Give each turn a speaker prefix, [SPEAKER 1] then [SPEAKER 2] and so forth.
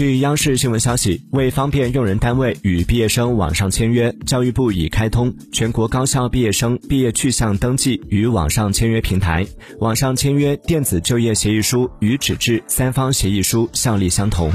[SPEAKER 1] 据央视新闻消息为方便用人单位与毕业生网上签约。教育部已开通全国高校毕业生毕业去向登记与网上签约平台。网上签约电子就业协议书与纸质三方协议书效力相同。